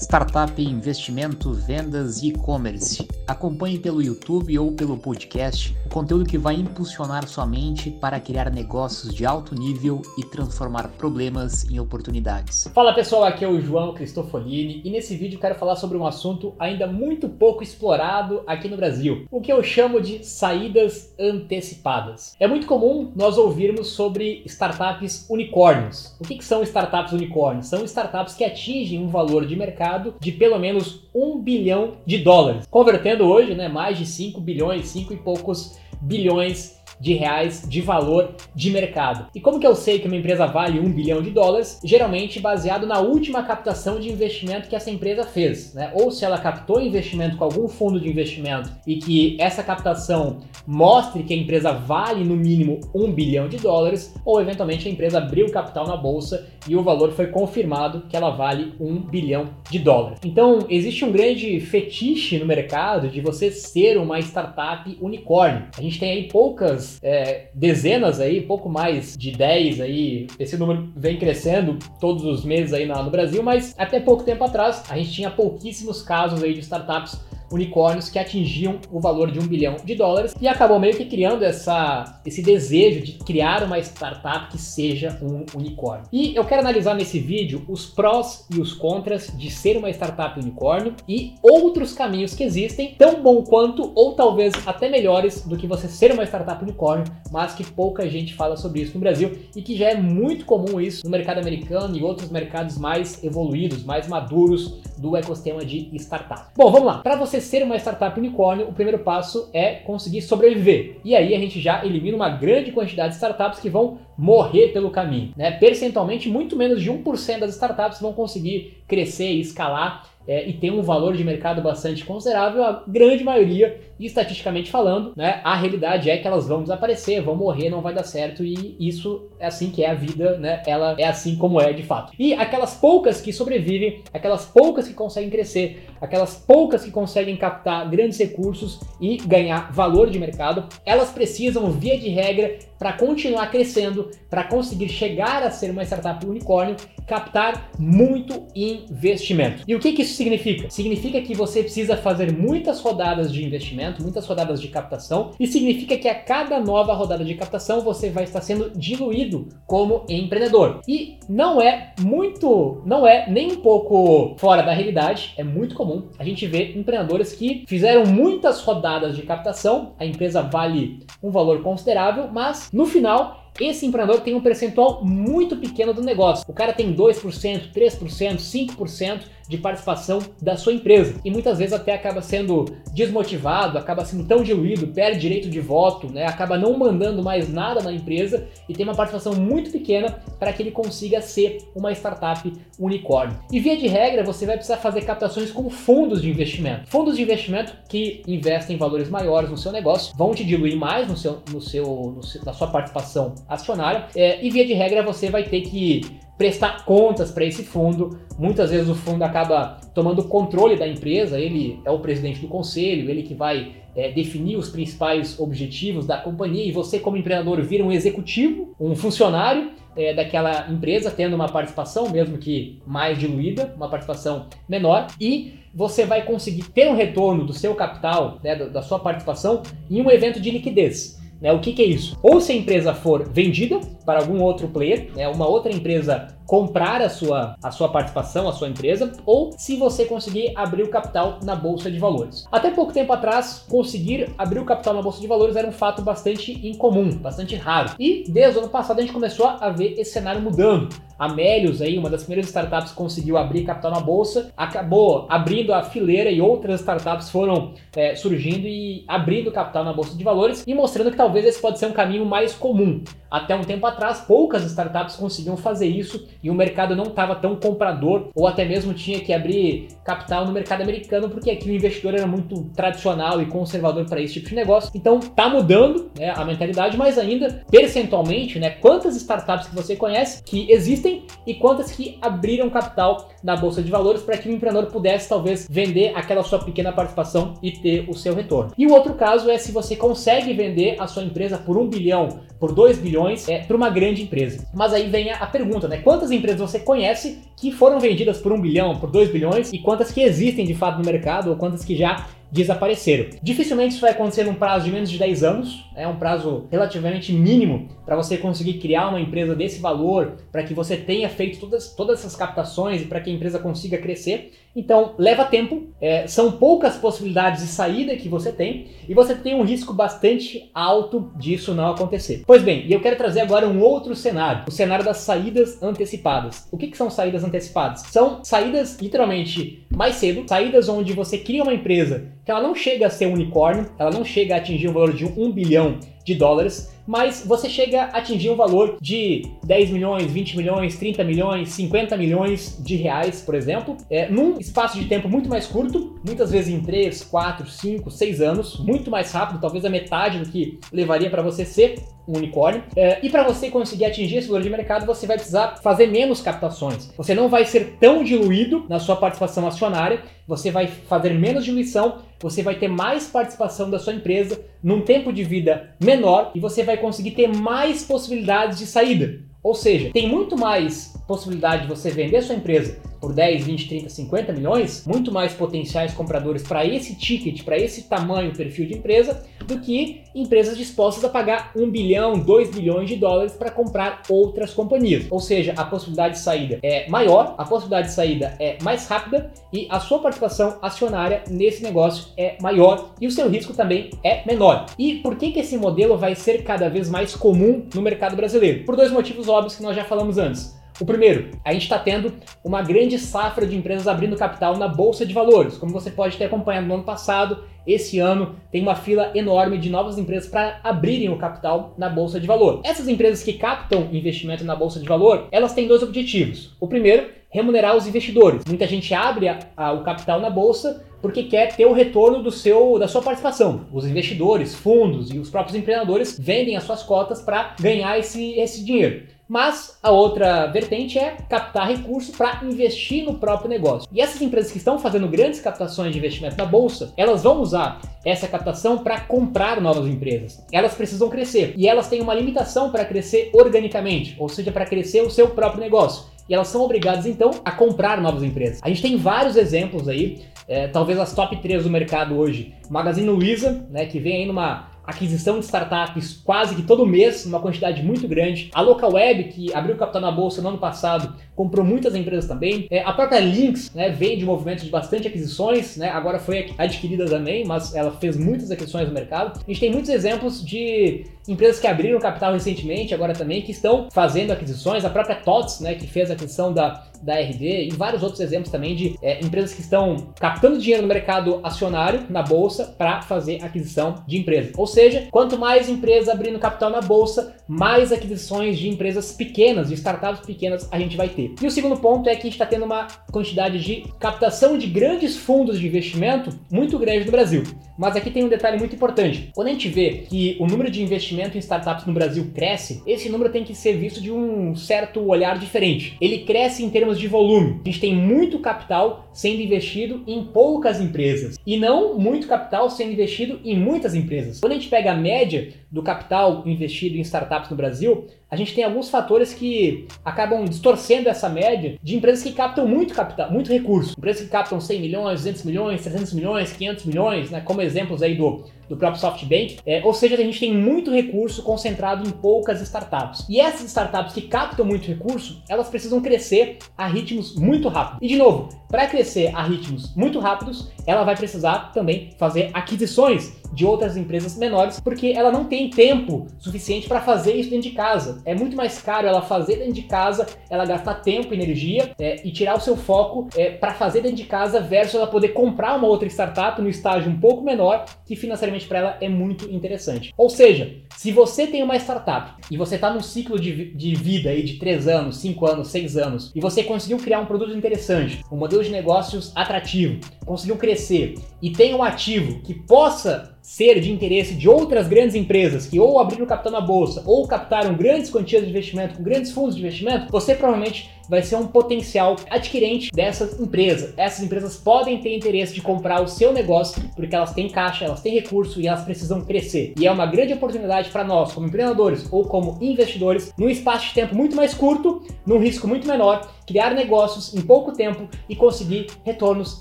startup, investimento, vendas e e-commerce. Acompanhe pelo YouTube ou pelo podcast conteúdo que vai impulsionar sua mente para criar negócios de alto nível e transformar problemas em oportunidades. Fala pessoal, aqui é o João Cristofolini e nesse vídeo quero falar sobre um assunto ainda muito pouco explorado aqui no Brasil, o que eu chamo de saídas antecipadas. É muito comum nós ouvirmos sobre startups unicórnios. O que, que são startups unicórnios? São startups que atingem um valor de mercado de pelo menos um bilhão de dólares, convertendo hoje, né, mais de 5 bilhões, 5 e poucos bilhões de reais de valor de mercado. E como que eu sei que uma empresa vale um bilhão de dólares? Geralmente baseado na última captação de investimento que essa empresa fez, né? Ou se ela captou investimento com algum fundo de investimento e que essa captação mostre que a empresa vale no mínimo um bilhão de dólares, ou eventualmente a empresa abriu capital na bolsa e o valor foi confirmado que ela vale um bilhão de dólares. Então existe um grande fetiche no mercado de você ser uma startup unicórnio. A gente tem aí poucas é, dezenas aí, pouco mais de 10 aí, esse número vem crescendo todos os meses aí no Brasil, mas até pouco tempo atrás a gente tinha pouquíssimos casos aí de startups unicórnios que atingiam o valor de um bilhão de dólares e acabou meio que criando essa, esse desejo de criar uma startup que seja um unicórnio. E eu quero analisar nesse vídeo os prós e os contras de ser uma startup unicórnio e outros caminhos que existem, tão bom quanto ou talvez até melhores do que você ser uma startup unicórnio, mas que pouca gente fala sobre isso no Brasil e que já é muito comum isso no mercado americano e outros mercados mais evoluídos, mais maduros do ecossistema de startup. Bom, vamos lá. Para você ser uma startup unicórnio, o primeiro passo é conseguir sobreviver. E aí a gente já elimina uma grande quantidade de startups que vão morrer pelo caminho. Né? Percentualmente, muito menos de 1% das startups vão conseguir crescer e escalar é, e tem um valor de mercado bastante considerável, a grande maioria, estatisticamente falando, né, a realidade é que elas vão desaparecer, vão morrer, não vai dar certo, e isso é assim que é a vida, né? Ela é assim como é de fato. E aquelas poucas que sobrevivem, aquelas poucas que conseguem crescer, aquelas poucas que conseguem captar grandes recursos e ganhar valor de mercado, elas precisam, via de regra, para continuar crescendo, para conseguir chegar a ser uma startup unicórnio, captar muito investimento. E o que, que isso significa? Significa que você precisa fazer muitas rodadas de investimento, muitas rodadas de captação, e significa que a cada nova rodada de captação você vai estar sendo diluído como empreendedor. E não é muito, não é nem um pouco fora da realidade, é muito comum a gente ver empreendedores que fizeram muitas rodadas de captação, a empresa vale um valor considerável, mas no final esse empreendedor tem um percentual muito pequeno do negócio. O cara tem 2%, 3%, 5% de participação da sua empresa. E muitas vezes até acaba sendo desmotivado, acaba sendo tão diluído, perde direito de voto, né? acaba não mandando mais nada na empresa e tem uma participação muito pequena para que ele consiga ser uma startup unicórnio. E via de regra, você vai precisar fazer captações com fundos de investimento. Fundos de investimento que investem em valores maiores no seu negócio vão te diluir mais no seu, no seu, no seu na sua participação acionária. É, e via de regra, você vai ter que prestar contas para esse fundo. Muitas vezes o fundo acaba tomando controle da empresa, ele é o presidente do conselho, ele que vai é, definir os principais objetivos da companhia e você, como empreendedor, vira um executivo, um funcionário é, daquela empresa, tendo uma participação, mesmo que mais diluída, uma participação menor, e você vai conseguir ter um retorno do seu capital, né, da sua participação, em um evento de liquidez. Né? O que, que, é isso? Ou se a empresa for vendida para algum outro player, né? uma outra empresa comprar a sua, a sua participação, a sua empresa, ou se você conseguir abrir o capital na bolsa de valores. Até pouco tempo atrás, conseguir abrir o capital na bolsa de valores era um fato bastante incomum, bastante raro. E desde o ano passado a gente começou a ver esse cenário mudando. A Melius, aí, uma das primeiras startups que conseguiu abrir capital na bolsa, acabou abrindo a fileira e outras startups foram é, surgindo e abrindo capital na bolsa de valores e mostrando que talvez esse pode ser um caminho mais comum. Até um tempo atrás, poucas startups conseguiam fazer isso e o mercado não estava tão comprador ou até mesmo tinha que abrir capital no mercado americano porque aqui o investidor era muito tradicional e conservador para esse tipo de negócio. Então tá mudando né, a mentalidade, mas ainda percentualmente, né, quantas startups que você conhece que existem e quantas que abriram capital na bolsa de valores para que o empreendedor pudesse talvez vender aquela sua pequena participação e ter o seu retorno. E o outro caso é se você consegue vender a sua empresa por um bilhão por 2 bilhões é, para uma grande empresa. Mas aí vem a pergunta, né? Quantas empresas você conhece que foram vendidas por 1 bilhão, por 2 bilhões e quantas que existem de fato no mercado ou quantas que já desapareceram. Dificilmente isso vai acontecer num prazo de menos de 10 anos, é um prazo relativamente mínimo para você conseguir criar uma empresa desse valor, para que você tenha feito todas, todas essas captações e para que a empresa consiga crescer. Então, leva tempo, é, são poucas possibilidades de saída que você tem e você tem um risco bastante alto disso não acontecer. Pois bem, e eu quero trazer agora um outro cenário, o cenário das saídas antecipadas. O que, que são saídas antecipadas? São saídas literalmente mais cedo, saídas onde você cria uma empresa que ela não chega a ser um unicórnio, ela não chega a atingir o valor de um bilhão de dólares, mas você chega a atingir um valor de 10 milhões, 20 milhões, 30 milhões, 50 milhões de reais, por exemplo, é, num espaço de tempo muito mais curto, muitas vezes em 3, 4, 5, 6 anos, muito mais rápido, talvez a metade do que levaria para você ser um unicórnio. É, e para você conseguir atingir esse valor de mercado, você vai precisar fazer menos captações. Você não vai ser tão diluído na sua participação acionária, você vai fazer menos diluição, você vai ter mais participação da sua empresa num tempo de vida menor e você vai conseguir ter mais possibilidades de saída. Ou seja, tem muito mais possibilidade de você vender sua empresa por 10, 20, 30, 50 milhões, muito mais potenciais compradores para esse ticket, para esse tamanho, perfil de empresa, do que empresas dispostas a pagar 1 bilhão, 2 bilhões de dólares para comprar outras companhias. Ou seja, a possibilidade de saída é maior, a possibilidade de saída é mais rápida e a sua participação acionária nesse negócio é maior e o seu risco também é menor. E por que, que esse modelo vai ser cada vez mais comum no mercado brasileiro? Por dois motivos óbvios que nós já falamos antes. O primeiro, a gente está tendo uma grande safra de empresas abrindo capital na bolsa de valores. Como você pode ter acompanhado no ano passado, esse ano tem uma fila enorme de novas empresas para abrirem o capital na bolsa de valor. Essas empresas que captam investimento na bolsa de valor, elas têm dois objetivos. O primeiro, remunerar os investidores. Muita gente abre a, a, o capital na bolsa porque quer ter o retorno do seu, da sua participação. Os investidores, fundos e os próprios empreendedores vendem as suas cotas para ganhar esse, esse dinheiro. Mas a outra vertente é captar recursos para investir no próprio negócio. E essas empresas que estão fazendo grandes captações de investimento na bolsa, elas vão usar essa captação para comprar novas empresas. Elas precisam crescer e elas têm uma limitação para crescer organicamente, ou seja, para crescer o seu próprio negócio e elas são obrigadas então a comprar novas empresas. A gente tem vários exemplos aí, é, talvez as top 3 do mercado hoje. Magazine Luiza, né, que vem aí numa aquisição de startups quase que todo mês, uma quantidade muito grande. A Localweb, que abriu capital na bolsa no ano passado, comprou muitas empresas também. É, a própria Lynx né, vem de um movimento de bastante aquisições, né, agora foi adquirida também, mas ela fez muitas aquisições no mercado. A gente tem muitos exemplos de empresas que abriram capital recentemente, agora também, que estão fazendo aquisições. A própria TOTS, né, que fez a aquisição da, da RD, e vários outros exemplos também de é, empresas que estão captando dinheiro no mercado acionário, na bolsa, para fazer aquisição de empresas. Ou seja, quanto mais empresas abrindo capital na bolsa, mais aquisições de empresas pequenas, de startups pequenas a gente vai ter. E o segundo ponto é que a gente está tendo uma quantidade de captação de grandes fundos de investimento muito grande no Brasil. Mas aqui tem um detalhe muito importante. Quando a gente vê que o número de investimento em startups no Brasil cresce, esse número tem que ser visto de um certo olhar diferente. Ele cresce em termos de volume. A gente tem muito capital sendo investido em poucas empresas e não muito capital sendo investido em muitas empresas. Quando a gente pega a média do capital investido em startups no Brasil, a gente tem alguns fatores que acabam distorcendo essa média de empresas que captam muito capital, muito recurso. Empresas que captam 100 milhões, 200 milhões, 300 milhões, 500 milhões, né, como exemplos aí do, do próprio SoftBank. É, ou seja, a gente tem muito recurso concentrado em poucas startups. E essas startups que captam muito recurso, elas precisam crescer a ritmos muito rápidos. E de novo, para crescer a ritmos muito rápidos, ela vai precisar também fazer aquisições de outras empresas menores, porque ela não tem tempo suficiente para fazer isso dentro de casa. É muito mais caro ela fazer dentro de casa, ela gastar tempo energia é, e tirar o seu foco é, para fazer dentro de casa versus ela poder comprar uma outra startup no estágio um pouco menor, que financeiramente para ela é muito interessante. Ou seja, se você tem uma startup e você está num ciclo de, de vida aí de 3 anos, 5 anos, 6 anos, e você conseguiu criar um produto interessante, um modelo de negócios atrativo, conseguiu crescer e tem um ativo que possa ser de interesse de outras grandes empresas que ou abriram capital na bolsa ou captaram grandes quantias de investimento com grandes fundos de investimento, você provavelmente vai ser um potencial adquirente dessas empresas. Essas empresas podem ter interesse de comprar o seu negócio porque elas têm caixa, elas têm recurso e elas precisam crescer. E é uma grande oportunidade para nós, como empreendedores ou como investidores, num espaço de tempo muito mais curto, num risco muito menor, criar negócios em pouco tempo e conseguir retornos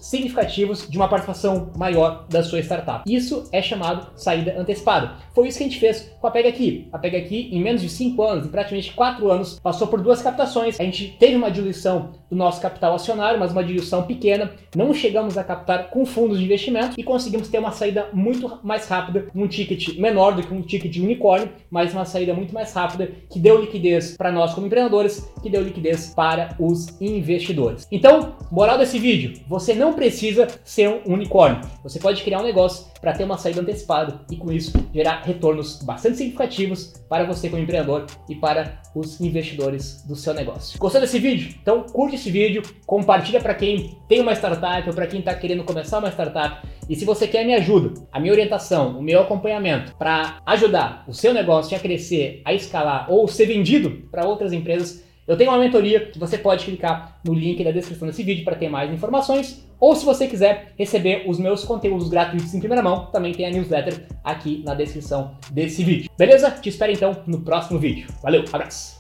significativos de uma participação maior da sua startup. Isso é chamado saída antecipada. Foi isso que a gente fez com a Pega Aqui. A Pega Aqui, em menos de 5 anos, em praticamente 4 anos, passou por duas captações. A gente teve uma diluição do nosso capital acionário, mas uma diluição pequena. Não chegamos a captar com fundos de investimento e conseguimos ter uma saída muito mais rápida, num ticket menor do que um ticket de unicórnio, mas uma saída muito mais rápida que deu liquidez para nós como empreendedores, que deu liquidez para os investidores. Então, moral desse vídeo, você não precisa ser um unicórnio. Você pode criar um negócio para ter uma saída antecipada e com isso gerar retornos bastante significativos para você como empreendedor e para os investidores do seu negócio. Gostou desse vídeo? Então curte esse vídeo, compartilha para quem tem uma startup ou para quem está querendo começar uma startup. E se você quer me ajuda, a minha orientação, o meu acompanhamento para ajudar o seu negócio a crescer, a escalar ou ser vendido para outras empresas, eu tenho uma mentoria que você pode clicar no link da descrição desse vídeo para ter mais informações. Ou se você quiser receber os meus conteúdos gratuitos em primeira mão, também tem a newsletter aqui na descrição desse vídeo. Beleza? Te espero então no próximo vídeo. Valeu, abraço!